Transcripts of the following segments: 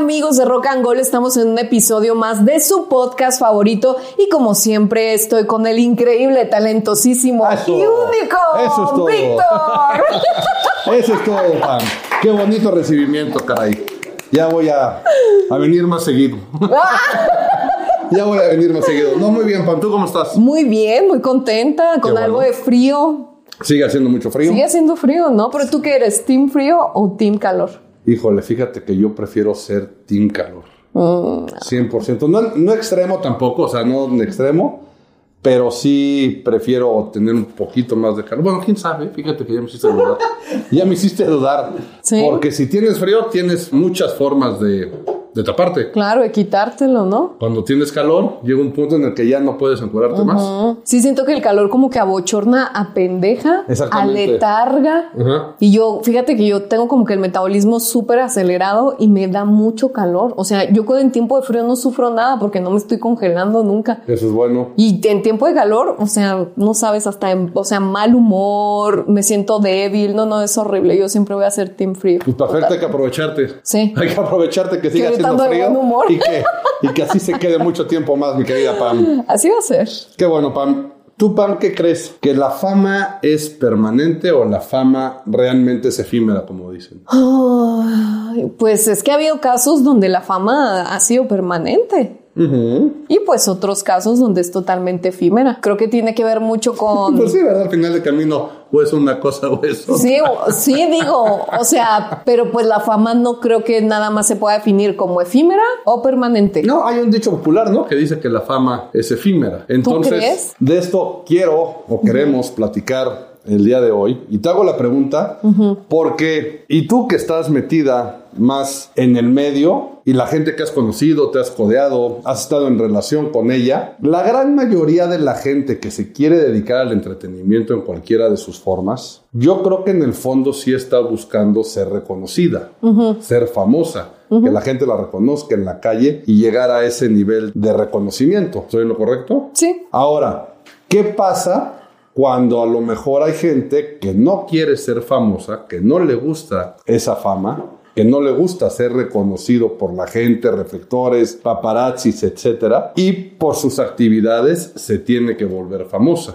amigos de Rock and Gold, estamos en un episodio más de su podcast favorito y como siempre estoy con el increíble, talentosísimo Eso. y único Eso es todo. Víctor. Eso es todo, Pam. Qué bonito recibimiento, caray. Ya voy a, a venir más seguido. ya voy a venir más seguido. No, muy bien, Pam. ¿Tú cómo estás? Muy bien, muy contenta, con algo de frío. Sigue haciendo mucho frío. Sigue haciendo frío, ¿no? Pero tú qué eres, ¿team frío o team calor? Híjole, fíjate que yo prefiero ser team calor. Mm, 100%. No, no extremo tampoco, o sea, no en extremo, pero sí prefiero tener un poquito más de calor. Bueno, quién sabe, fíjate que ya me hiciste dudar. ya me hiciste dudar. Sí. Porque si tienes frío, tienes muchas formas de, de taparte. claro, de quitártelo, ¿no? Cuando tienes calor, llega un punto en el que ya no puedes encuadrarte más. Sí, siento que el calor como que abochorna, apendeja, Exactamente. aletarga. Ajá. Y yo, fíjate que yo tengo como que el metabolismo súper acelerado y me da mucho calor. O sea, yo con en tiempo de frío no sufro nada porque no me estoy congelando nunca. Eso es bueno. Y en tiempo de calor, o sea, no sabes, hasta en, o sea, mal humor, me siento débil. No, no, es horrible. Yo siempre voy a ser team frío. Pues perfecto, hay que aprovecharte. Sí. Hay que aprovecharte que siga ahorita haciendo de frío buen humor. y que, y que así se quede mucho tiempo más, mi querida Pam. Así va a ser. Qué bueno, Pam. ¿Tú, Pam, qué crees? ¿Que la fama es permanente o la fama realmente es efímera, como dicen? Ay, pues es que ha habido casos donde la fama ha sido permanente. Y pues otros casos donde es totalmente efímera. Creo que tiene que ver mucho con... Pues sí, ¿verdad? Al final del camino, o es una cosa o es otra. Sí, sí, digo, o sea, pero pues la fama no creo que nada más se pueda definir como efímera o permanente. No, hay un dicho popular, ¿no? Que dice que la fama es efímera. Entonces, crees? de esto quiero o queremos platicar el día de hoy. Y te hago la pregunta porque, y tú que estás metida más en el medio y la gente que has conocido, te has codeado, has estado en relación con ella, la gran mayoría de la gente que se quiere dedicar al entretenimiento en cualquiera de sus formas, yo creo que en el fondo sí está buscando ser reconocida, ser famosa. Que la gente la reconozca en la calle y llegar a ese nivel de reconocimiento. ¿Estoy en lo correcto? Sí. Ahora, ¿qué pasa cuando a lo mejor hay gente que no quiere ser famosa, que no le gusta esa fama, que no le gusta ser reconocido por la gente, reflectores, paparazzis, etcétera, y por sus actividades se tiene que volver famosa?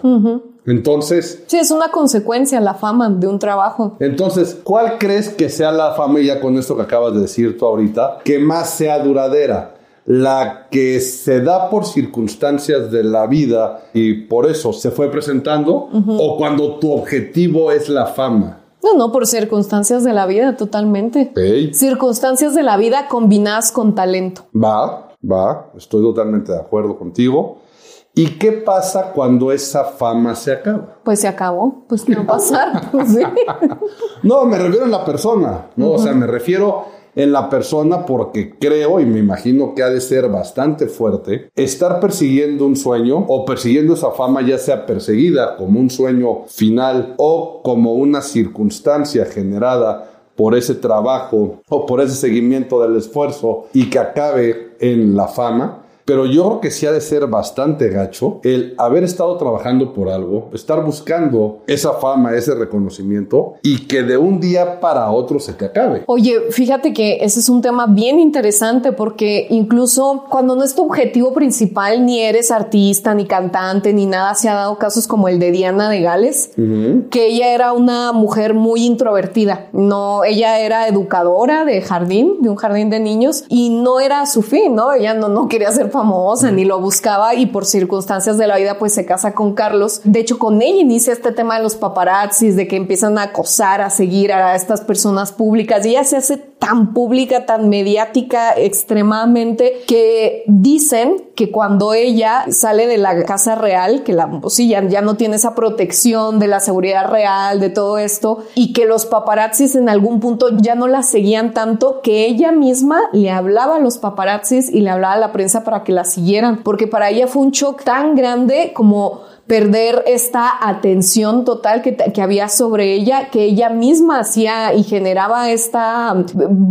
Entonces, Sí, es una consecuencia la fama de un trabajo. entonces, ¿cuál crees que sea la fama, y ya con esto que acabas de decir tú ahorita, que más sea duradera? La que se da por circunstancias de la vida y por eso se fue presentando, o cuando tu objetivo es la fama. No, no, por circunstancias de la vida, totalmente. Circunstancias de la vida combinadas con talento. Va, va, estoy totalmente de acuerdo contigo. ¿Y qué pasa cuando esa fama se acaba? Pues se acabó. Pues a pasar. Pues sí. No, me refiero en la persona, ¿no? O sea, me refiero en la persona porque creo y me imagino que ha de ser bastante fuerte estar persiguiendo un sueño o persiguiendo esa fama ya sea perseguida como un sueño final o como una circunstancia generada por ese trabajo o por ese seguimiento del esfuerzo y que acabe en la fama. Pero yo creo que sí ha de ser bastante gacho el haber estado trabajando por algo, estar buscando esa fama, ese reconocimiento y que de un día para otro se te acabe. Oye, fíjate que ese es un tema bien interesante porque incluso cuando no es tu objetivo principal, ni eres artista, ni cantante, ni nada, se ha dado casos como el de Diana de Gales, que ella era una mujer muy introvertida. No, ella era educadora de jardín, de un jardín de niños, y no era su fin, ¿no? Ella no, no quería ser famosa, ni lo buscaba, y por circunstancias de la vida, pues se casa con Carlos. De hecho, con ella inicia este tema de los paparazzis, de que empiezan a acosar, a seguir a estas personas públicas, y ella se hace tan pública, tan mediática extremadamente, que dicen que cuando ella sale de la casa real, que la, pues sí, ya, ya no tiene esa protección de la seguridad real, de todo esto, y que los paparazzis en algún punto ya no la seguían tanto, que ella misma le hablaba a los paparazzis y le hablaba a la prensa para que la siguieran, porque para ella fue un shock tan grande como perder esta atención total que, que, había sobre ella, que ella misma hacía y generaba esta,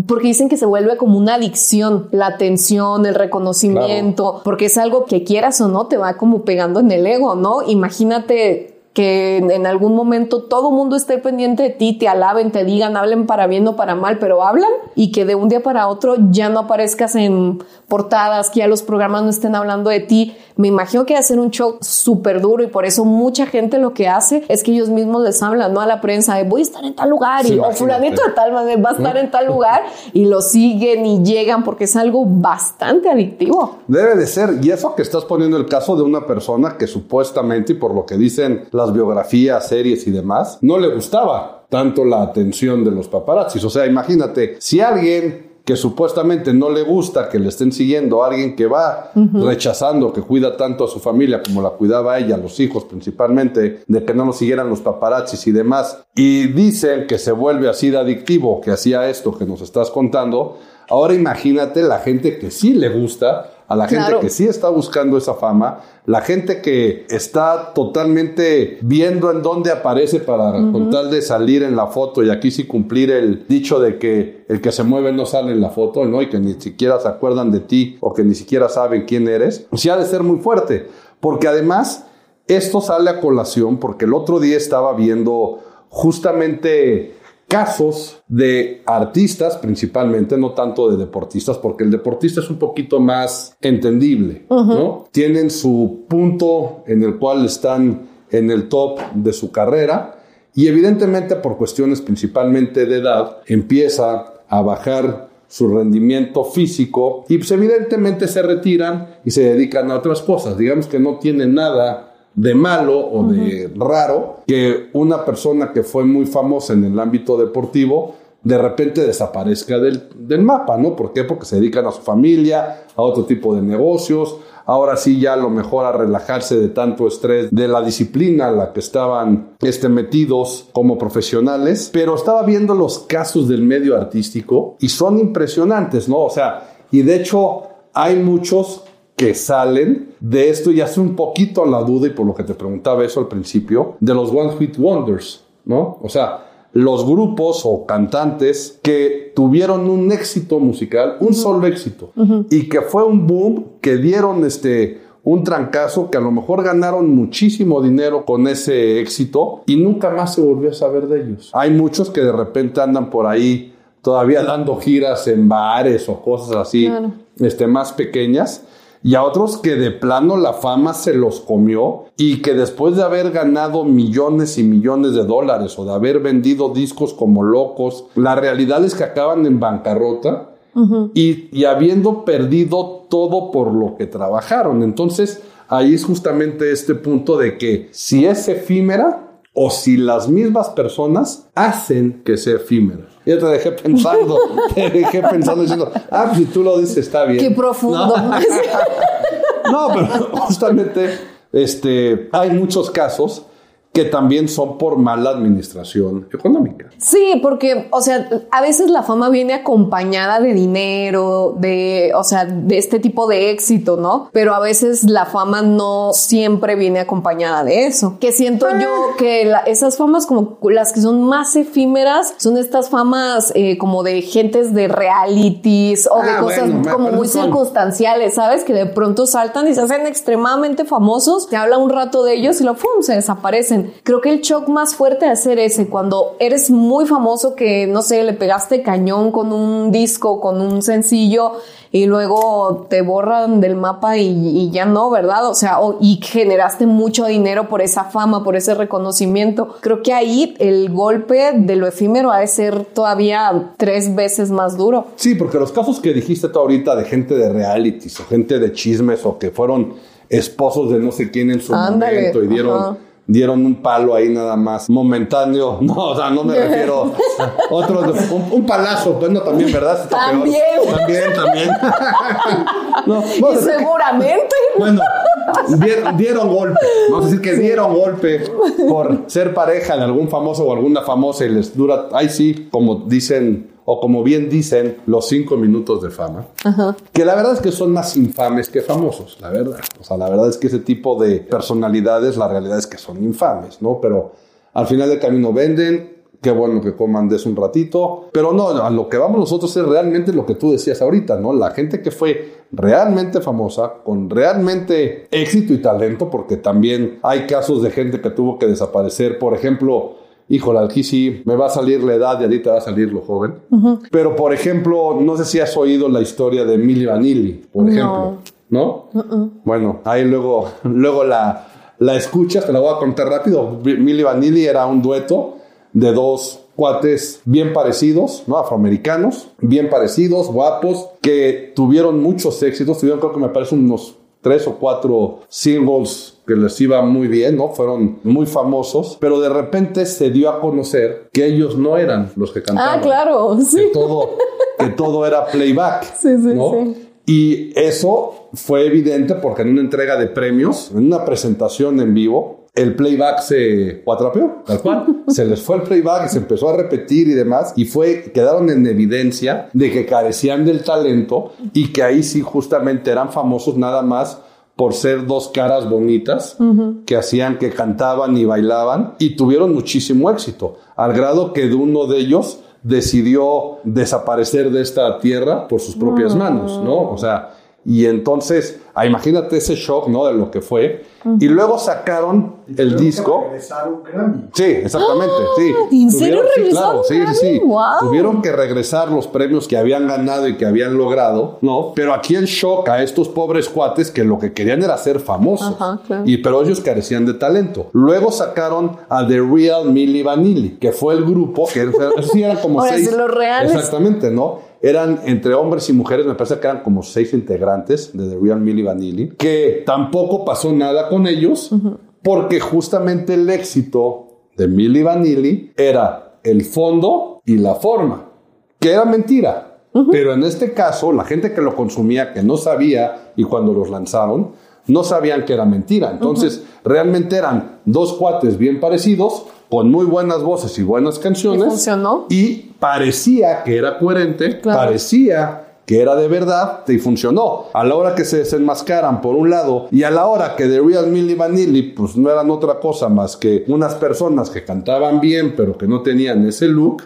porque dicen que se vuelve como una adicción, la atención, el reconocimiento, claro. porque es algo que quieras o no, te va como pegando en el ego, ¿no? Imagínate que en, algún momento todo mundo esté pendiente de ti, te alaben, te digan, hablen para bien o para mal, pero hablan y que de un día para otro ya no aparezcas en portadas, que ya los programas no estén hablando de ti. Me imagino que va a ser un shock súper duro y por eso mucha gente lo que hace es que ellos mismos les hablan, ¿no? A la prensa de voy a estar en tal lugar y o fulanito de tal va a estar en tal lugar y lo siguen y llegan porque es algo bastante adictivo. Debe de ser. Y eso que estás poniendo el caso de una persona que supuestamente y por lo que dicen las biografías, series y demás, no le gustaba tanto la atención de los paparazzis. O sea, imagínate, si alguien que supuestamente no le gusta que le estén siguiendo a alguien que va rechazando, que cuida tanto a su familia como la cuidaba ella, los hijos principalmente, de que no lo siguieran los paparazzis y demás, y dicen que se vuelve así de adictivo, que hacía esto que nos estás contando, ahora imagínate la gente que sí le gusta a la gente que sí está buscando esa fama, la gente que está totalmente viendo en dónde aparece para con tal de salir en la foto y aquí sí cumplir el dicho de que el que se mueve no sale en la foto, ¿no? Y que ni siquiera se acuerdan de ti o que ni siquiera saben quién eres, sí ha de ser muy fuerte, porque además esto sale a colación porque el otro día estaba viendo justamente casos de artistas principalmente, no tanto de deportistas, porque el deportista es un poquito más entendible, ¿no? Tienen su punto en el cual están en el top de su carrera y evidentemente por cuestiones principalmente de edad empieza a bajar su rendimiento físico y pues evidentemente se retiran y se dedican a otras cosas. Digamos que no tienen nada de malo o de raro que una persona que fue muy famosa en el ámbito deportivo de repente desaparezca del, del, mapa, ¿no? ¿Por qué? Porque se dedican a su familia, a otro tipo de negocios, ahora sí ya a lo mejor a relajarse de tanto estrés de la disciplina a la que estaban este, metidos como profesionales, pero estaba viendo los casos del medio artístico y son impresionantes, ¿no? O sea, y de hecho hay muchos que salen de esto y hace un poquito la duda y por lo que te preguntaba eso al principio, de los One Hit Wonders, ¿no? O sea, los grupos o cantantes que tuvieron un éxito musical, un solo éxito, y que fue un boom, que dieron este un trancazo que a lo mejor ganaron muchísimo dinero con ese éxito y nunca más se volvió a saber de ellos. Hay muchos que de repente andan por ahí todavía dando giras en bares o cosas así, este, más pequeñas y a otros que de plano la fama se los comió y que después de haber ganado millones y millones de dólares o de haber vendido discos como locos, la realidad es que acaban en bancarrota y, y habiendo perdido todo por lo que trabajaron. Entonces, ahí es justamente este punto de que si es efímera, o si las mismas personas hacen que sea efímera. Yo te dejé pensando, te dejé pensando diciendo, ah, pues si tú lo dices está bien. Qué profundo. No, pero justamente este, hay muchos casos que también son por mala administración económica. Sí, porque, o sea, a veces la fama viene acompañada de dinero, de, o sea, de este tipo de éxito, ¿no? Pero a veces la fama no siempre viene acompañada de eso. Que siento yo que esas famas como las que son más efímeras son estas famas eh, como de gentes de realities o de ah, cosas como muy circunstanciales, ¿sabes? Que de pronto saltan y se hacen extremadamente famosos, te habla un rato de ellos y lo, ¡pum!, se desaparecen. Creo que el shock más fuerte de hacer ese, cuando eres muy famoso que, no sé, le pegaste cañón con un disco, con un sencillo y luego te borran del mapa y, ya no, ¿verdad? O sea, y generaste mucho dinero por esa fama, por ese reconocimiento. Creo que ahí el golpe de lo efímero ha de ser todavía tres veces más duro. Sí, porque los casos que dijiste tú ahorita de gente de realities o gente de chismes o que fueron esposos de no sé quién en su momento y dieron dieron un palo ahí nada más momentáneo. No, o sea, no me refiero otro, un, palazo, bueno, también, ¿verdad? también. También, también. y seguramente. Bueno, dieron, dieron, golpe. Vamos a decir que dieron golpe por ser pareja de algún famoso o alguna famosa y les dura, ahí sí, como dicen o como bien dicen, los cinco minutos de fama, que la verdad es que son más infames que famosos, la verdad. O sea, la verdad es que ese tipo de personalidades, la realidad es que son infames, ¿no? Pero al final del camino venden qué bueno que coman de eso un ratito. Pero no, a lo que vamos nosotros es realmente lo que tú decías ahorita, ¿no? La gente que fue realmente famosa, con realmente éxito y talento, porque también hay casos de gente que tuvo que desaparecer. Por ejemplo, híjole, aquí sí me va a salir la edad y a ti te va a salir lo joven. Pero, por ejemplo, no sé si has oído la historia de Milli Vanilli, por ejemplo, ¿no? Bueno, ahí luego, luego la, la escuchas, te la voy a contar rápido. Milli Vanilli era un dueto de dos cuates bien parecidos, ¿no? Afroamericanos, bien parecidos, guapos, que tuvieron muchos éxitos, tuvieron creo que me parece unos tres o cuatro singles que les iba muy bien, ¿no? Fueron muy famosos, pero de repente se dio a conocer que ellos no eran los que cantaban. Ah, claro, sí. Que todo, que todo era playback, Sí, sí, ¿no? sí. Y eso fue evidente porque en una entrega de premios, en una presentación en vivo, el playback se cuatrapeó, tal cual. se les fue el playback y se empezó a repetir y demás. Y fue, quedaron en evidencia de que carecían del talento y que ahí sí justamente eran famosos nada más por ser dos caras bonitas que hacían que cantaban y bailaban y tuvieron muchísimo éxito, al grado que de uno de ellos decidió desaparecer de esta tierra por sus propias manos, ¿no? O sea, y entonces, ah, imagínate ese shock, ¿no? De lo que fue. Y luego sacaron el disco. un. Sí, exactamente, sí. ¡Ah! ¿En serio Tuvieron- sí, regresaron claro, sí, sí, sí. ¡Guau! Tuvieron que regresar los premios que habían ganado y que habían logrado, ¿no? Pero aquí el shock a estos pobres cuates que lo que querían era ser famosos. Ajá, claro. Y pero ellos carecían de talento. Luego sacaron a The Real Milli Vanilli, que fue el grupo que sí eran como Ahora seis. sí, los reales. Exactamente, ¿no? Eran entre hombres y mujeres, me parece que eran como seis integrantes de The Real Milli Vanilli, que tampoco pasó nada con ellos, porque justamente el éxito de Milli Vanilli era el fondo y la forma, que era mentira. Pero en este caso, la gente que lo consumía, que no sabía, y cuando los lanzaron, no sabían que era mentira. Entonces, realmente eran dos cuates bien parecidos, con muy buenas voces y buenas canciones. Y funcionó. Y parecía que era coherente, Claro. parecía que era de verdad y funcionó. A la hora que se desenmascaran por un lado y a la hora que The Real Milli Vanilli pues no eran otra cosa más que unas personas que cantaban bien pero que no tenían ese look,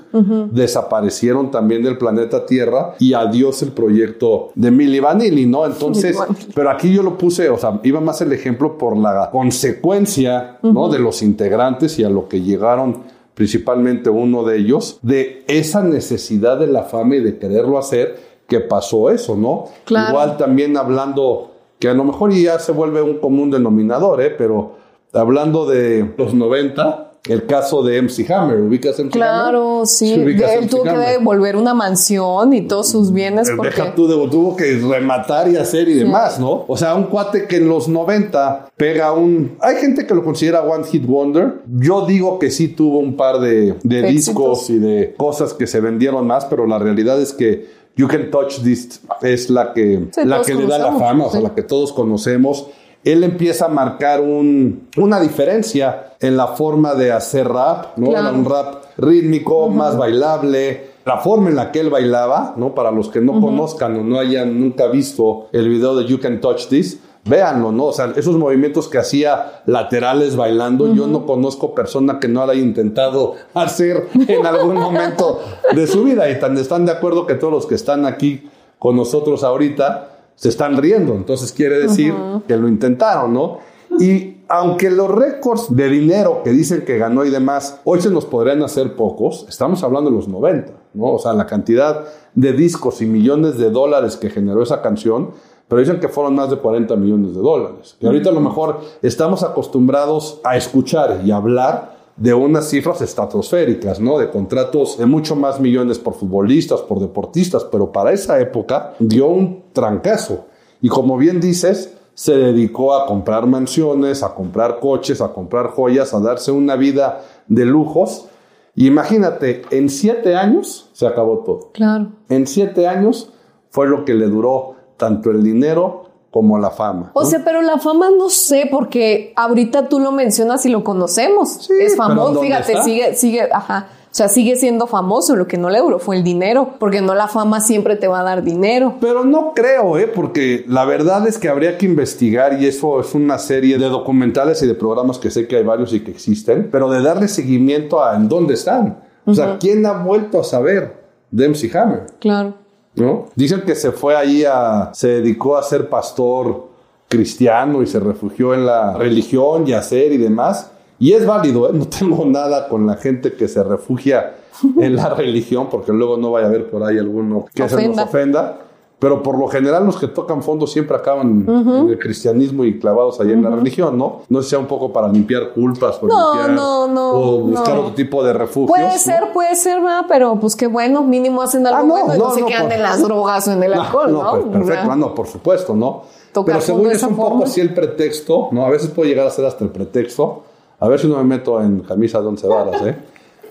desaparecieron también del planeta Tierra y adiós el proyecto de Milli Vanilli, ¿no? Entonces, pero aquí yo lo puse, o sea, iba más el ejemplo por la consecuencia, ¿no? De los integrantes y a lo que llegaron principalmente uno de ellos, de esa necesidad de la fama y de quererlo hacer, que pasó eso, ¿no? Claro. Igual también hablando, que a lo mejor ya se vuelve un común denominador, ¿eh? Pero hablando de los 90, el caso de MC Hammer, ¿ubicas MC Hammer? Claro, sí. ubicas De- él MC tuvo que Hammer. devolver una mansión y todos sus bienes porque... Deja tú, tuvo que rematar y hacer y demás, ¿no? O sea, un cuate que en los 90 pega un... Hay gente que lo considera One Hit Wonder. Yo digo que sí tuvo un par de, de discos y de cosas que se vendieron más, pero la realidad es que You Can Touch This es la que, Sí, la que le da la fama, o sea, sí. la que todos conocemos. Él empieza a marcar un, una diferencia en la forma de hacer rap, ¿no? Claro. Un rap rítmico, más bailable. La forma en la que él bailaba, ¿no? Para los que no conozcan o no hayan nunca visto el video de You Can Touch This, véanlo, ¿no? O sea, esos movimientos que hacía laterales bailando, yo no conozco persona que no haya intentado hacer en algún momento de su vida. Y tan están de acuerdo que todos los que están aquí con nosotros ahorita se están riendo. Entonces quiere decir que lo intentaron, ¿no? Y aunque los récords de dinero que dicen que ganó y demás, hoy se nos podrían hacer pocos, estamos hablando de los 90, ¿no? O sea, la cantidad de discos y millones de dólares que generó esa canción, pero dicen que fueron más de 40 millones de dólares. Y ahorita a lo mejor estamos acostumbrados a escuchar y hablar de unas cifras estratosféricas, ¿no? De contratos de mucho más millones por futbolistas, por deportistas, pero para esa época dio un trancazo. Y como bien dices, se dedicó a comprar mansiones, a comprar coches, a comprar joyas, a darse una vida de lujos. Y imagínate, en siete años se acabó todo. Claro. En siete años fue lo que le duró tanto el dinero como la fama. O sea, pero la fama no sé, porque ahorita tú lo mencionas y lo conocemos. Sí, es famoso, ¿dónde fíjate, está? sigue, sigue, ajá. O sea, sigue siendo famoso. Lo que no le duró fue el dinero, porque no la fama siempre te va a dar dinero. Pero no creo, ¿eh? Porque la verdad es que habría que investigar y eso es una serie de documentales y de programas que sé que hay varios y que existen, pero de darle seguimiento a en dónde están. O sea, ¿quién ha vuelto a saber de MC Hammer? Claro. ¿No? Dicen que se fue ahí a. se dedicó a ser pastor cristiano y se refugió en la religión y hacer y demás. Y es válido, ¿eh? no tengo nada con la gente que se refugia en la religión, porque luego no vaya a haber por ahí alguno que se nos Ofenda. Pero por lo general los que tocan fondo siempre acaban en el cristianismo y clavados ahí en la religión, ¿no? No sea un poco para limpiar culpas o, No, limpiar- no, no, o buscar no. otro tipo de refugios. Puede ¿no? ser, puede ser, ¿verdad? Pero pues qué bueno, mínimo hacen algo Ah, no, bueno y no, no, se no, quedan por- en las drogas o en el alcohol, ¿no? pues, perfecto, ah, no, por supuesto, ¿no? Tocar Pero según es un poco así el pretexto, ¿no? A veces puede llegar a ser hasta el pretexto. A ver si no me meto en camisa de once varas, ¿eh?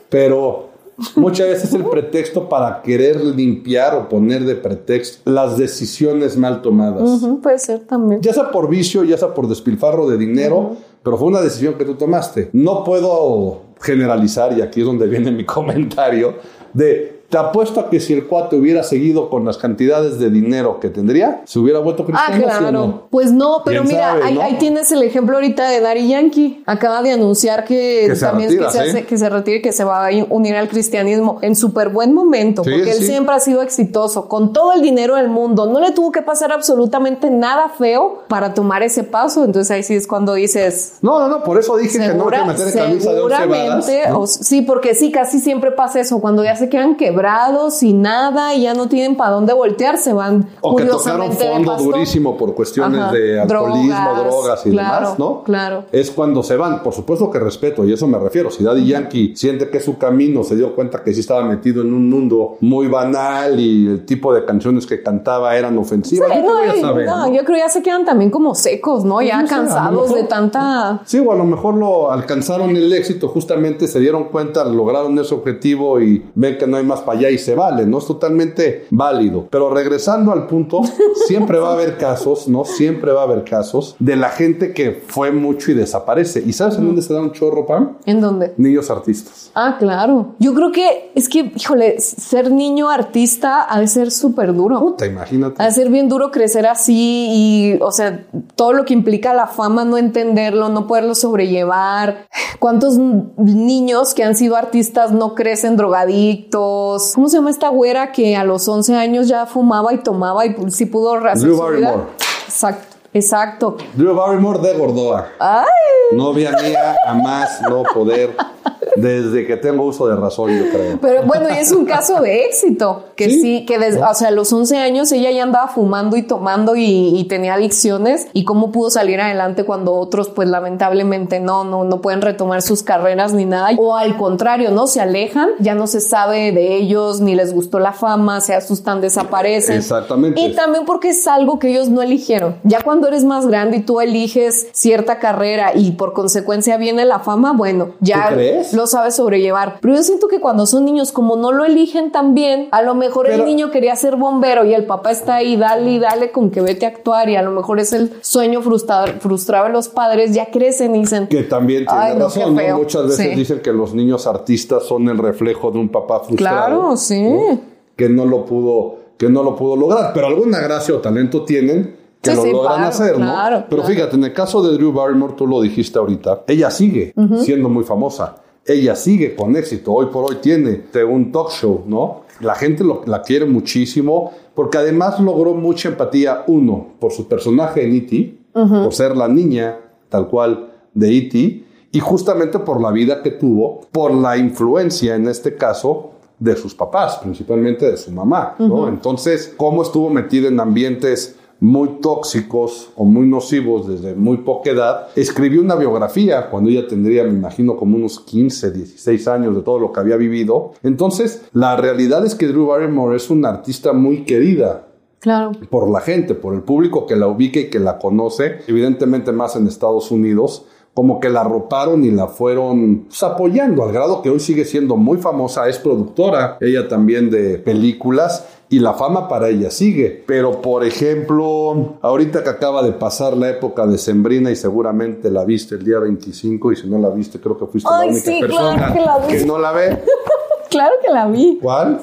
Pero muchas veces es el pretexto para querer limpiar o poner de pretexto las decisiones mal tomadas. Puede ser también. Ya sea por vicio, ya sea por despilfarro de dinero, pero fue una decisión que tú tomaste. No puedo generalizar, y aquí es donde viene mi comentario, de te apuesto a que si el cuate hubiera seguido con las cantidades de dinero que tendría, se hubiera vuelto Ah, cristiano. ¿sí o claro. no? Pues no, pero ¿Quién mira, sabe, ahí, no? ahí tienes el ejemplo ahorita de Daddy Yankee. Acaba de anunciar que, Que también retira, que, se hace- que se retire y que se va a unir al cristianismo en súper buen momento, Sí, porque él siempre ha sido exitoso, con todo el dinero del mundo. No le tuvo que pasar absolutamente nada feo para tomar ese paso. Entonces ahí sí es cuando dices, No, no, no, por eso dije que no te meter en camisa de once varas. seguramente, ¿no? o- sí, porque sí, casi siempre pasa eso, cuando ya se quedan quebrados sin nada y ya no tienen para dónde voltear, se van O que tocaron fondo durísimo por cuestiones Ajá. de alcoholismo, Drogas, drogas, y claro, demás, ¿no? claro. Es cuando se van. Por supuesto que respeto, y eso me refiero. Si Daddy Yankee siente que su camino, se dio cuenta que sí estaba metido en un mundo muy banal y el tipo de canciones que cantaba eran ofensivas, Sí, yo no, y- saber, no, ¿no? yo creo que ya se quedan también como secos, ¿no? Ya no sé, a lo cansados mejor- de tanta... Sí, o a lo mejor lo alcanzaron el éxito, justamente se dieron cuenta, lograron ese objetivo y ven que no hay más para allá y se vale, ¿no? Es totalmente válido. Pero regresando al punto, siempre va a haber casos, ¿no? Siempre va a haber casos de la gente que fue mucho y desaparece. ¿Y sabes en dónde se da un chorro, Pam? ¿En dónde? Niños artistas. Ah, claro. Yo creo que es que, híjole, ser niño artista ha de ser súper duro. Puta, imagínate. Ha de ser bien duro crecer así y, o sea, todo lo que implica la fama, no entenderlo, no poderlo sobrellevar. ¿Cuántos niños que han sido artistas no crecen drogadictos? ¿Cómo se llama esta güera que a los 11 años ya fumaba y tomaba y sí pudo Drew su vida? Barrymore. Exacto, exacto. Drew Barrymore de Gordoa. Ay, Novia mía, a más no poder, desde que tengo uso de razón, yo creo. Pero bueno, y es un caso de éxito, que sí, Sí. que desde, o sea, a los 11 años ella ya andaba fumando y tomando y, y tenía adicciones y cómo pudo salir adelante cuando otros pues lamentablemente no, no, no pueden retomar sus carreras ni nada. O al contrario, ¿no? Se alejan, ya no se sabe de ellos, ni les gustó la fama, se asustan, desaparecen. Exactamente. Y también porque es algo que ellos no eligieron. Ya cuando eres más grande y tú eliges cierta carrera y por consecuencia viene la fama, bueno, ya ¿Tú crees? Lo sabes sobrellevar. Pero yo siento que cuando son niños, como no lo eligen tan bien, a lo mejor Pero- el niño quería ser bombero y el papá está ahí, dale y dale con que vete a actuar y a lo mejor es el sueño frustrado, frustrado de los padres, ya crecen y dicen, Que también tiene Ay, razón, ¿no? Muchas veces Sí. dicen que los niños artistas son el reflejo de un papá frustrado. claro, sí. Que no lo pudo, que no lo pudo lograr. Pero alguna gracia o talento tienen que Sí, lo sí, logran claro, hacer, ¿no? claro, Pero claro. fíjate, en el caso de Drew Barrymore, tú lo dijiste ahorita, ella sigue siendo muy famosa. Ella sigue con éxito. Hoy por hoy tiene un talk show, ¿no? La gente lo- la quiere muchísimo porque además logró mucha empatía, uno, por su personaje en E.T., por ser la niña tal cual de E.T., y justamente por la vida que tuvo, por la influencia en este caso de sus papás, principalmente de su mamá, ¿no? Entonces, cómo estuvo metida en ambientes muy tóxicos o muy nocivos desde muy poca edad, escribió una biografía cuando ella tendría, me imagino, como unos 15, 16 años de todo lo que había vivido. Entonces, la realidad es que Drew Barrymore es una artista muy querida Claro. por la gente, por el público que la ubica y que la conoce, evidentemente más en Estados Unidos, como que la arroparon y la fueron pues, apoyando, al grado que hoy sigue siendo muy famosa, es productora, ella también de películas, y la fama para ella sigue. Pero, por ejemplo, ahorita que acaba de pasar la época de Sembrina y seguramente la viste el día 25, y si no la viste, creo que fuiste Ay, la única sí, persona claro que la vi. que no la ve. Claro que la vi. ¿Cuál?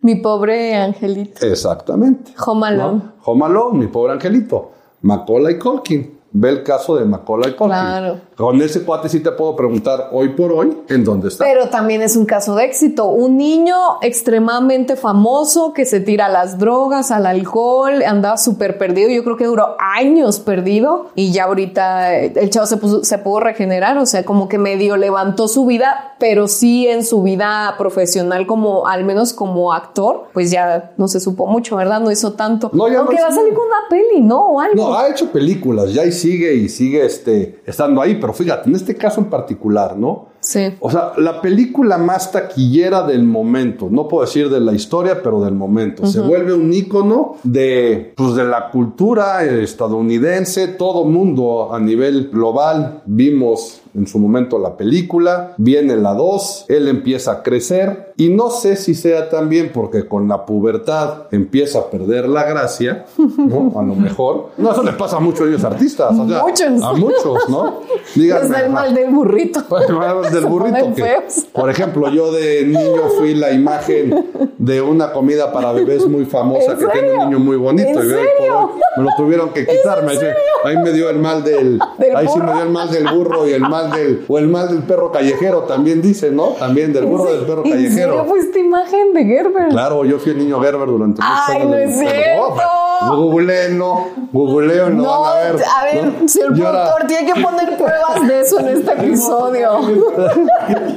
Mi pobre angelito. Exactamente. Home Alone. ¿no? Home Alone, mi pobre angelito. Macaulay Culkin. Ve el caso de Macaulay Culkin. Claro. Con ese cuate sí te puedo preguntar hoy por hoy en dónde está. Pero también es un caso de éxito. Un niño extremadamente famoso que se tira a las drogas, al alcohol, andaba súper perdido. Yo creo que duró años perdido y ya ahorita el chavo se, puso- se pudo regenerar. O sea, como que medio levantó su vida, pero sí en su vida profesional, como al menos como actor, pues ya no se supo mucho, ¿verdad? No hizo tanto. No, ya no Aunque va a hizo- salir con una peli, ¿no? O algo. No, ha hecho películas, ya y sigue y sigue este, estando ahí, pero fíjate, en este caso en particular, ¿no? Sí. O sea, la película más taquillera del momento, no puedo decir de la historia, pero del momento. Se vuelve un ícono de, pues, de la cultura estadounidense, todo mundo a nivel global. Vimos en su momento la película, viene la 2, él empieza a crecer y no sé si sea también porque con la pubertad empieza a perder la gracia, ¿no? A lo mejor. No, eso le pasa a muchos artistas, o sea, Muchos. a muchos, ¿no? Díganme, Es el mal del burrito. Bueno, del burrito que, por ejemplo, yo de niño fui la imagen de una comida para bebés muy famosa ¿En que tiene un niño muy bonito ¿En y hoy por hoy me lo tuvieron que quitar. Me dice, ahí me dio el mal del, ¿Del ahí sí me burro? dio el mal del burro y el mal del o el mal del perro callejero también dice, ¿no? También del burro del perro ¿En serio callejero. fuiste imagen de Gerber? Claro, yo fui el niño Gerber durante muchos Ay, años. no de es cierto. No, googleenlo, googleo y lo No, van a ver. a ver, ¿no? si el productor tiene que poner pruebas de eso en este episodio.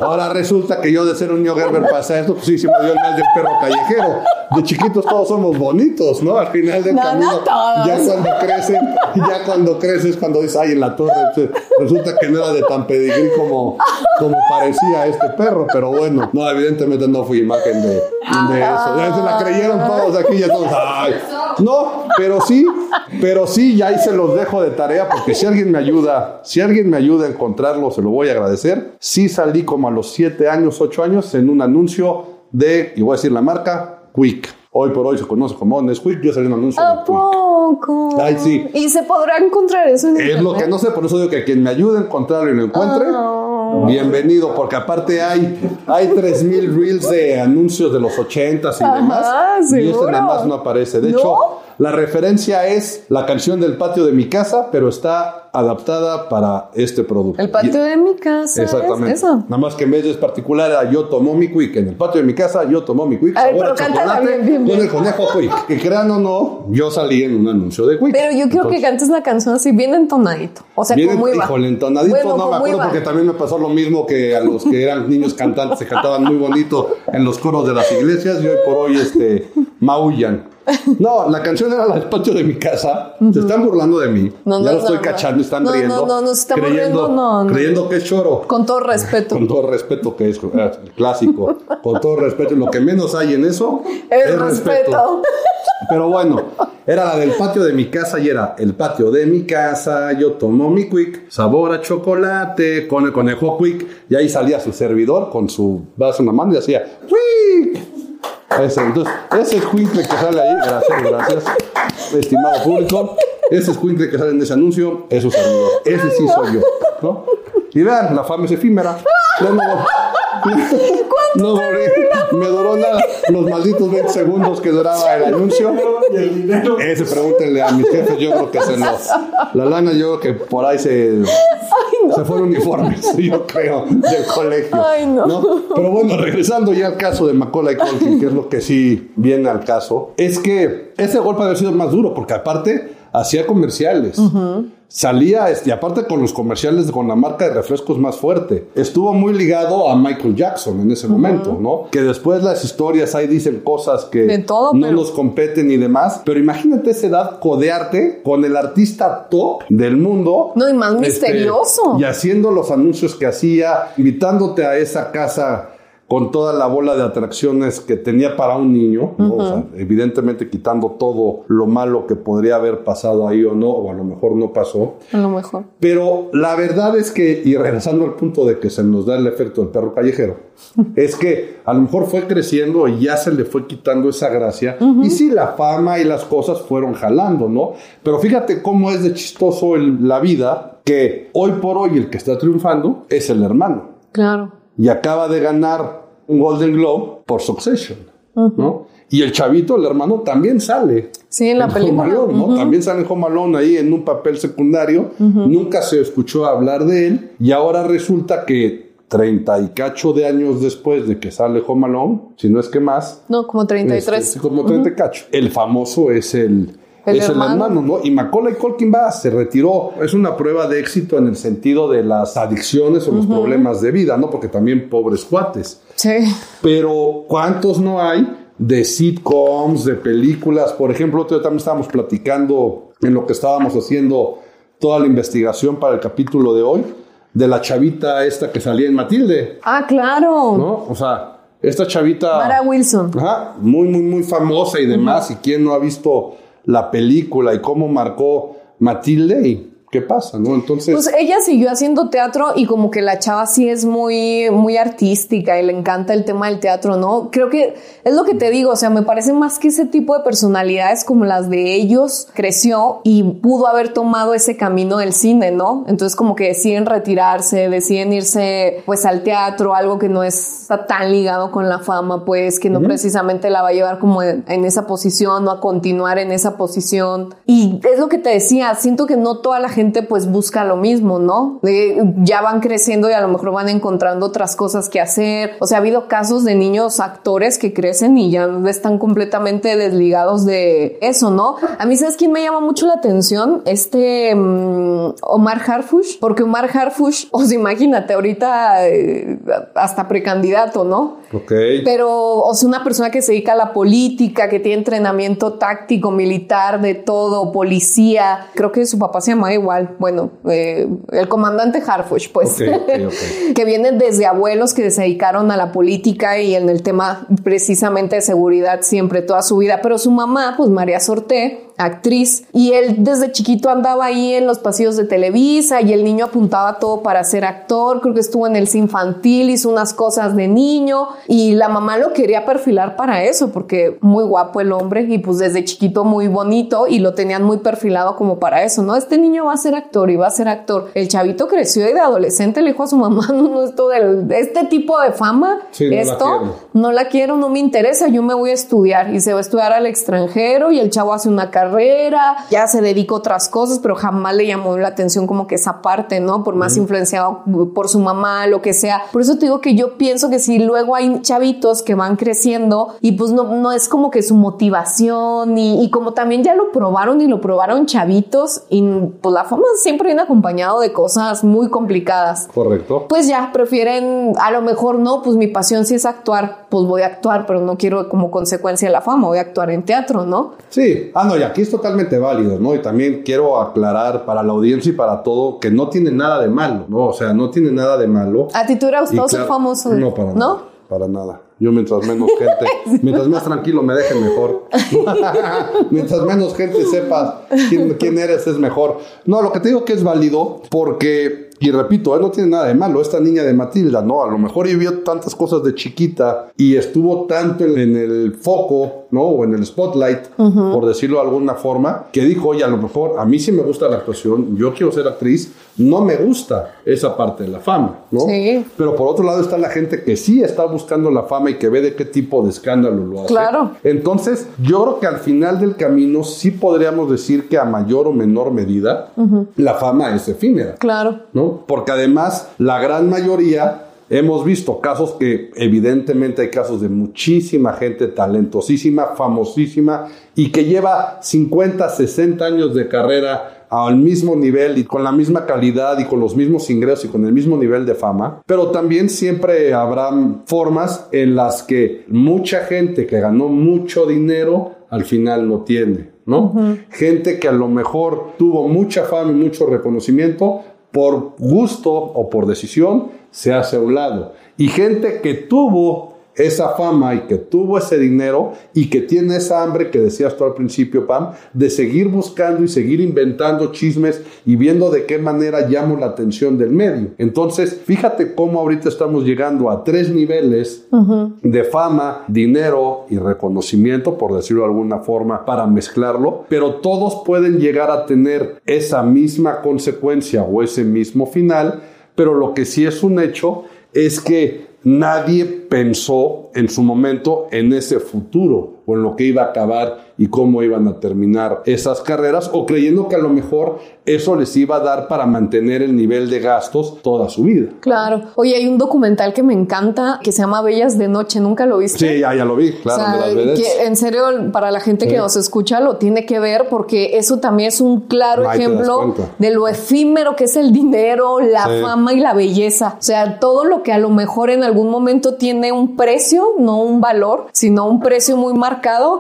Ahora resulta que yo de ser un niño Gerber pasé esto, pues sí, sí me dio el mal del perro callejero. De chiquitos todos somos bonitos, ¿no? Al final del No, no camino, ya cuando crecen, ya cuando creces, cuando dices, ay, en la torre, pues, resulta que no era de tan pedigrí como, como parecía este perro, pero bueno, no, evidentemente no fui imagen de, de eso. Ya se la creyeron todos aquí, ya todos, ay. No, pero sí, pero sí, ya ahí se los dejo de tarea, porque si alguien me ayuda, si alguien me ayuda a encontrarlo, se lo voy a agradecer. Sí salí como a los 7 años, 8 años en un anuncio de, y voy a decir la marca, Quick. Hoy por hoy se conoce como Nesquik, yo salí un anuncio ¿A poco? Ay, sí. ¿Y se podrá encontrar eso en Es lo que no sé, por eso digo que quien me ayude a encontrarlo y lo encuentre, Ah. bienvenido, porque aparte hay, hay 3000 reels de anuncios de los 80s y Ajá, demás. Y este seguro. nada más no aparece. De ¿No? hecho, la referencia es la canción del patio de mi casa, pero está adaptada para este producto. El patio de mi casa. Exactamente. Es eso. Nada más que en vez de es particular era yo tomó mi quick. En el patio de mi casa yo tomó mi quick. A ver, a pero chocolate bien, bien, bien. Con el conejo quick. Que crean o no, yo salí en un anuncio de quick. Pero yo quiero que cantes la canción así, bien entonadito. O sea, Bien, como híjole, entonadito, Bueno, no me acuerdo porque también me pasó lo mismo que a los que eran niños cantantes, se cantaban muy bonito en los coros de las iglesias y hoy por hoy este, maullan. No, la canción era la del patio de mi casa. Se están burlando de mí. No, ya no, lo estoy no, cachando, están no, riendo. no, no, no se están creyendo, riendo, no, no. creyendo que es choro. Con todo respeto. Con todo respeto que es eh, el clásico, con todo respeto, lo que menos hay en eso El respeto. Pero bueno, era la del patio de mi casa y era el patio de mi casa, yo tomo mi quick, sabor a chocolate, con el conejo quick, y ahí salía su servidor con su vaso en la mano y hacía quick. Ese, entonces, ese escuincle que sale ahí, gracias, gracias, estimado público, ese escuincle que sale en ese anuncio es su servidor. Ese sí soy yo, ¿no? Y vean, la fama es efímera. No, no, no, me duró nada, los malditos 20 segundos que duraba el anuncio. Y el dinero. Ese pregúntenle a mis jefes, yo creo que se lo. La lana, yo creo que por ahí se. Se fueron uniformes, yo creo, del colegio. Ay, no. Pero bueno, regresando ya al caso de Macaulay Culkin, que es lo que sí viene al caso, es que ese golpe había sido más duro, porque aparte hacía comerciales. Salía, este, y aparte con los comerciales con la marca de refrescos más fuerte. Estuvo muy ligado a Michael Jackson en ese momento, ¿no? Que después las historias ahí dicen cosas que todo, no pero- nos competen y demás. Pero imagínate esa edad codearte con el artista top del mundo. No, y más Este, misterioso. y haciendo los anuncios que hacía, invitándote a esa casa con toda la bola de atracciones que tenía para un niño, ¿no? O sea, evidentemente quitando todo lo malo que podría haber pasado ahí o no, o a lo mejor no pasó. A lo mejor. Pero la verdad es que, y regresando al punto de que se nos da el efecto del perro callejero, es que a lo mejor fue creciendo y ya se le fue quitando esa gracia. Y sí, la fama y las cosas fueron jalando, ¿no? Pero fíjate cómo es de chistoso el- la vida, que hoy por hoy el que está triunfando es el hermano Claro. Y acaba de ganar un Golden Globe por Succession, ¿no? Y el chavito, el hermano, también sale. Sí, en la película. ¿no? También sale en Home Alone ahí en un papel secundario. Nunca se escuchó hablar de él. Y ahora resulta que treinta y cacho de años después de que sale Home Alone, si no es que más. No, como 33. Este, como 30 y cacho. El famoso es el, es el hermano, ¿no? Y Macaulay Culkin va, se retiró. Es una prueba de éxito en el sentido de las adicciones o los problemas de vida, ¿no? Porque también pobres cuates. Sí. Pero ¿cuántos no hay de sitcoms, de películas? Por ejemplo, otro día también estábamos platicando en lo que estábamos haciendo toda la investigación para el capítulo de hoy, de la chavita esta que salía en Matilde, Ah, claro. ¿no? O sea, esta chavita... Mara Wilson. Ajá, muy, muy, muy famosa y demás. ¿Y quién no ha visto la película y cómo marcó Matilde? ¿Y qué pasa, no? Entonces... Pues ella siguió haciendo teatro y como que la chava sí es muy, muy artística y le encanta el tema del teatro, ¿no? Creo que es lo que te digo, o sea, me parece más que ese tipo de personalidades como las de ellos creció y pudo haber tomado ese camino del cine, ¿no? Entonces como que deciden retirarse, deciden irse pues al teatro, algo que no está tan ligado con la fama, pues que no precisamente la va a llevar como en, en esa posición o a continuar en esa posición. Y es lo que te decía, siento que no toda la gente pues busca lo mismo, ¿no? Ya van creciendo y a lo mejor van encontrando otras cosas que hacer. O sea, ha habido casos de niños actores que crecen y ya están completamente desligados de eso, ¿no? A mí, ¿sabes quién me llama mucho la atención? Este mm, Omar Harfush, porque Omar Harfush, o sea, imagínate, ahorita eh, hasta precandidato, ¿no? Ok. Pero, o sea, una persona que se dedica a la política, que tiene entrenamiento táctico, militar, de todo, policía. Creo que su papá se llamaba igual. Bueno, eh, el comandante Harfush, pues. Que vienen desde abuelos que se dedicaron a la política y en el tema precisamente de seguridad siempre toda su vida. Pero su mamá, pues María Sorté, actriz, y él desde chiquito andaba ahí en los pasillos de Televisa y el niño apuntaba todo para ser actor. Creo que estuvo en el infantil, hizo unas cosas de niño y la mamá lo quería perfilar para eso porque muy guapo el hombre y pues desde chiquito muy bonito y lo tenían muy perfilado como para eso, ¿no? Este niño va a ser actor y va a ser actor. El chavito creció y de adolescente le dijo a su mamá, no, no, esto del, este tipo de fama, Sí, no la esto no la quiero, no me interesa, yo me voy a estudiar y se va a estudiar al extranjero y el chavo hace una carrera, ya se dedica a otras cosas, pero jamás le llamó la atención como que esa parte, ¿no? Por más influenciado por su mamá, lo que sea. Por eso te digo que yo pienso que si luego hay chavitos que van creciendo y pues no, no es como que su motivación y, y como también ya lo probaron y lo probaron chavitos y pues la fama siempre viene acompañado de cosas muy complicadas Correcto. pues ya prefieren, a lo mejor no, pues mi pasión sí es actuar, pues voy a actuar, pero no quiero como consecuencia de la fama, voy a actuar en teatro, ¿no? Sí, ah, no, y aquí es totalmente válido, ¿no? Y también quiero aclarar para la audiencia y para todo que no tiene nada de malo, ¿no? O sea, no tiene nada de malo. A ti te hubiera Y gustado ser claro, famoso, No, para ¿no? nada. Para nada. Yo mientras menos gente, mientras más tranquilo me dejen mejor. mientras menos gente sepa quién, quién eres es mejor. No, lo que te digo que es válido porque, y repito, él no tiene nada de malo. Esta niña de Matilda, ¿no? A lo mejor vivió tantas cosas de chiquita y estuvo tanto en el foco, ¿no? O en el spotlight, por decirlo de alguna forma, que dijo, oye, a lo mejor a mí sí me gusta la actuación, yo quiero ser actriz, no me gusta esa parte de la fama, ¿no? Sí. Pero por otro lado está la gente que sí está buscando la fama y que ve de qué tipo de escándalo lo hace. Claro. Entonces, yo creo que al final del camino sí podríamos decir que a mayor o menor medida la fama es efímera, Claro. ¿no? Porque además la gran mayoría hemos visto casos que evidentemente hay casos de muchísima gente talentosísima, famosísima y que lleva 50, 60 años de carrera al mismo nivel y con la misma calidad y con los mismos ingresos y con el mismo nivel de fama, pero también siempre habrá formas en las que mucha gente que ganó mucho dinero al final no tiene, ¿no? Gente que a lo mejor tuvo mucha fama y mucho reconocimiento, por gusto o por decisión se hace a un lado. Y gente que tuvo esa fama y que tuvo ese dinero y que tiene esa hambre que decías tú al principio, Pam, de seguir buscando y seguir inventando chismes y viendo de qué manera llamo la atención del medio. Entonces, fíjate cómo ahorita estamos llegando a tres niveles de fama, dinero y reconocimiento, por decirlo de alguna forma, para mezclarlo, pero todos pueden llegar a tener esa misma consecuencia o ese mismo final, pero lo que sí es un hecho es que nadie pensó en su momento en ese futuro o en lo que iba a acabar y cómo iban a terminar esas carreras o creyendo que a lo mejor eso les iba a dar para mantener el nivel de gastos toda su vida. Claro. Oye, hay un documental que me encanta que se llama Bellas de Noche, ¿nunca lo viste? Sí, ya, ya lo vi, claro. O sea, que en serio, para la gente que nos escucha, lo tiene que ver porque eso también es un claro ejemplo de lo efímero que es el dinero, la Sí. fama y la belleza. O sea, todo lo que a lo mejor en algún momento tiene un precio, no un valor, sino un precio muy marcado,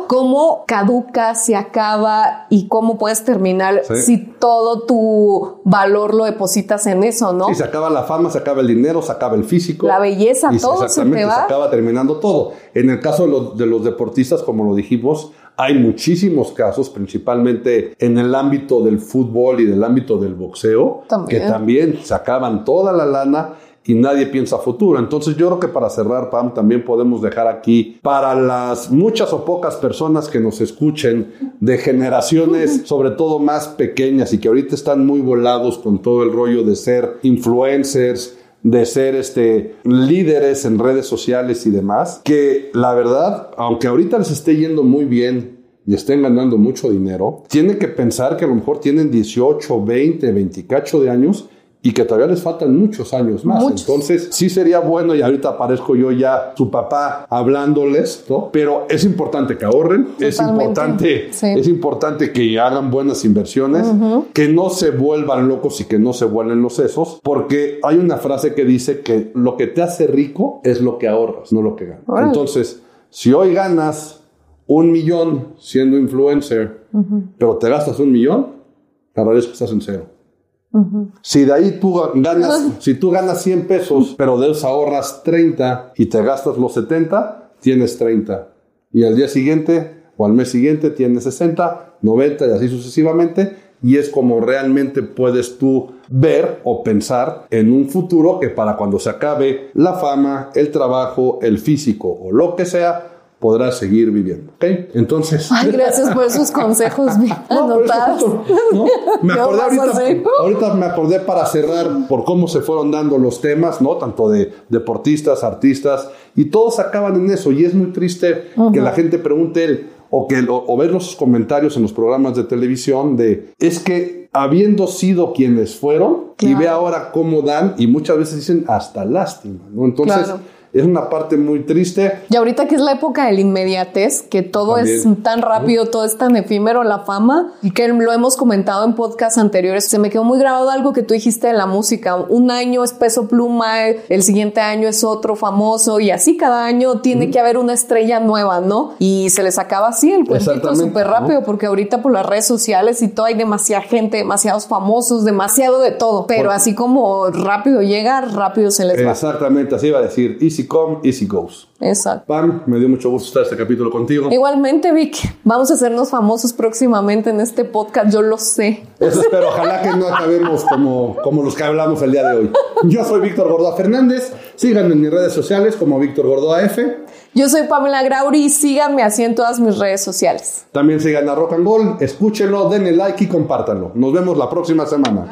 cómo caduca, se acaba y cómo puedes terminar Sí. si todo tu valor lo depositas en eso, ¿no? Y se acaba la fama, se acaba el dinero, se acaba el físico. La belleza, y todo se exactamente, te va. se acaba terminando todo. En el caso de los, de los deportistas, como lo dijimos, hay muchísimos casos, principalmente en el ámbito del fútbol y del ámbito del boxeo, También. que también se acaban toda la lana y nadie piensa futuro. Entonces yo creo que para cerrar, Pam, también podemos dejar aquí para las muchas o pocas personas que nos escuchen de generaciones, sobre todo más pequeñas y que ahorita están muy volados con todo el rollo de ser influencers, de ser este, líderes en redes sociales y demás, que la verdad, aunque ahorita les esté yendo muy bien y estén ganando mucho dinero, tienen que pensar que a lo mejor tienen 18, 20, 28 de años y que todavía les faltan muchos años más. Muchos. Entonces, sí sería bueno, y ahorita aparezco yo ya, su papá, hablándoles, ¿no? Pero es importante que ahorren, es Totalmente. importante, Sí. es importante que hagan buenas inversiones, que no se vuelvan locos y que no se vuelen los sesos, porque hay una frase que dice que lo que te hace rico es lo que ahorras, no lo que ganas. Órale. Entonces, si hoy ganas un millón siendo influencer, pero te gastas un millón, la realidad es que estás en cero. Si de ahí tú ganas, si tú ganas 100 pesos, pero de esos ahorras 30 y te gastas los 70, tienes 30. Y al día siguiente o al mes siguiente tienes 60, 90 y así sucesivamente. Y es como realmente puedes tú ver o pensar en un futuro que para cuando se acabe la fama, el trabajo, el físico o lo que sea, podrás seguir viviendo. ¿ok? Entonces... Ay, gracias por esos consejos bien No, anotados. justo, ¿no? Me ¿Qué acordé ahorita, ahorita me acordé para cerrar por cómo se fueron dando los temas, ¿no? Tanto de deportistas, artistas, y todos acaban en eso. Y es muy triste que la gente pregunte el- o que o, o ver los comentarios en los programas de televisión de es que habiendo sido quienes fueron y Claro. ve ahora cómo dan y muchas veces dicen hasta lástima, ¿no? Entonces Claro. Es una parte muy triste. Y ahorita que es la época de la inmediatez, que todo es También. tan rápido, todo es tan efímero, la fama, y que lo hemos comentado en podcasts anteriores, se me quedó muy grabado algo que tú dijiste de la música. Un año es peso pluma, el siguiente año es otro famoso, y así cada año tiene que haber una estrella nueva, ¿no? Y se les acaba así el cuentito súper rápido, porque ahorita por las redes sociales y todo hay demasiada gente, demasiados famosos, demasiado de todo. Pero Por- así como rápido llega, rápido se les va. Exactamente, así iba a decir, easy come, easy goes. Exacto. Pam, me dio mucho gusto estar este capítulo contigo. Igualmente, Vic, vamos a hacernos famosos próximamente en este podcast, yo lo sé. Eso espero, ojalá que no acabemos como, como los que hablamos el día de hoy. Yo soy Víctor Gordoa Fernández, síganme en mis redes sociales como Víctor Gordoa F. Yo soy Pamela Grauri y síganme así en todas mis redes sociales. También sigan a Rock and Roll, escúchenlo, denle like y compártanlo. Nos vemos la próxima semana.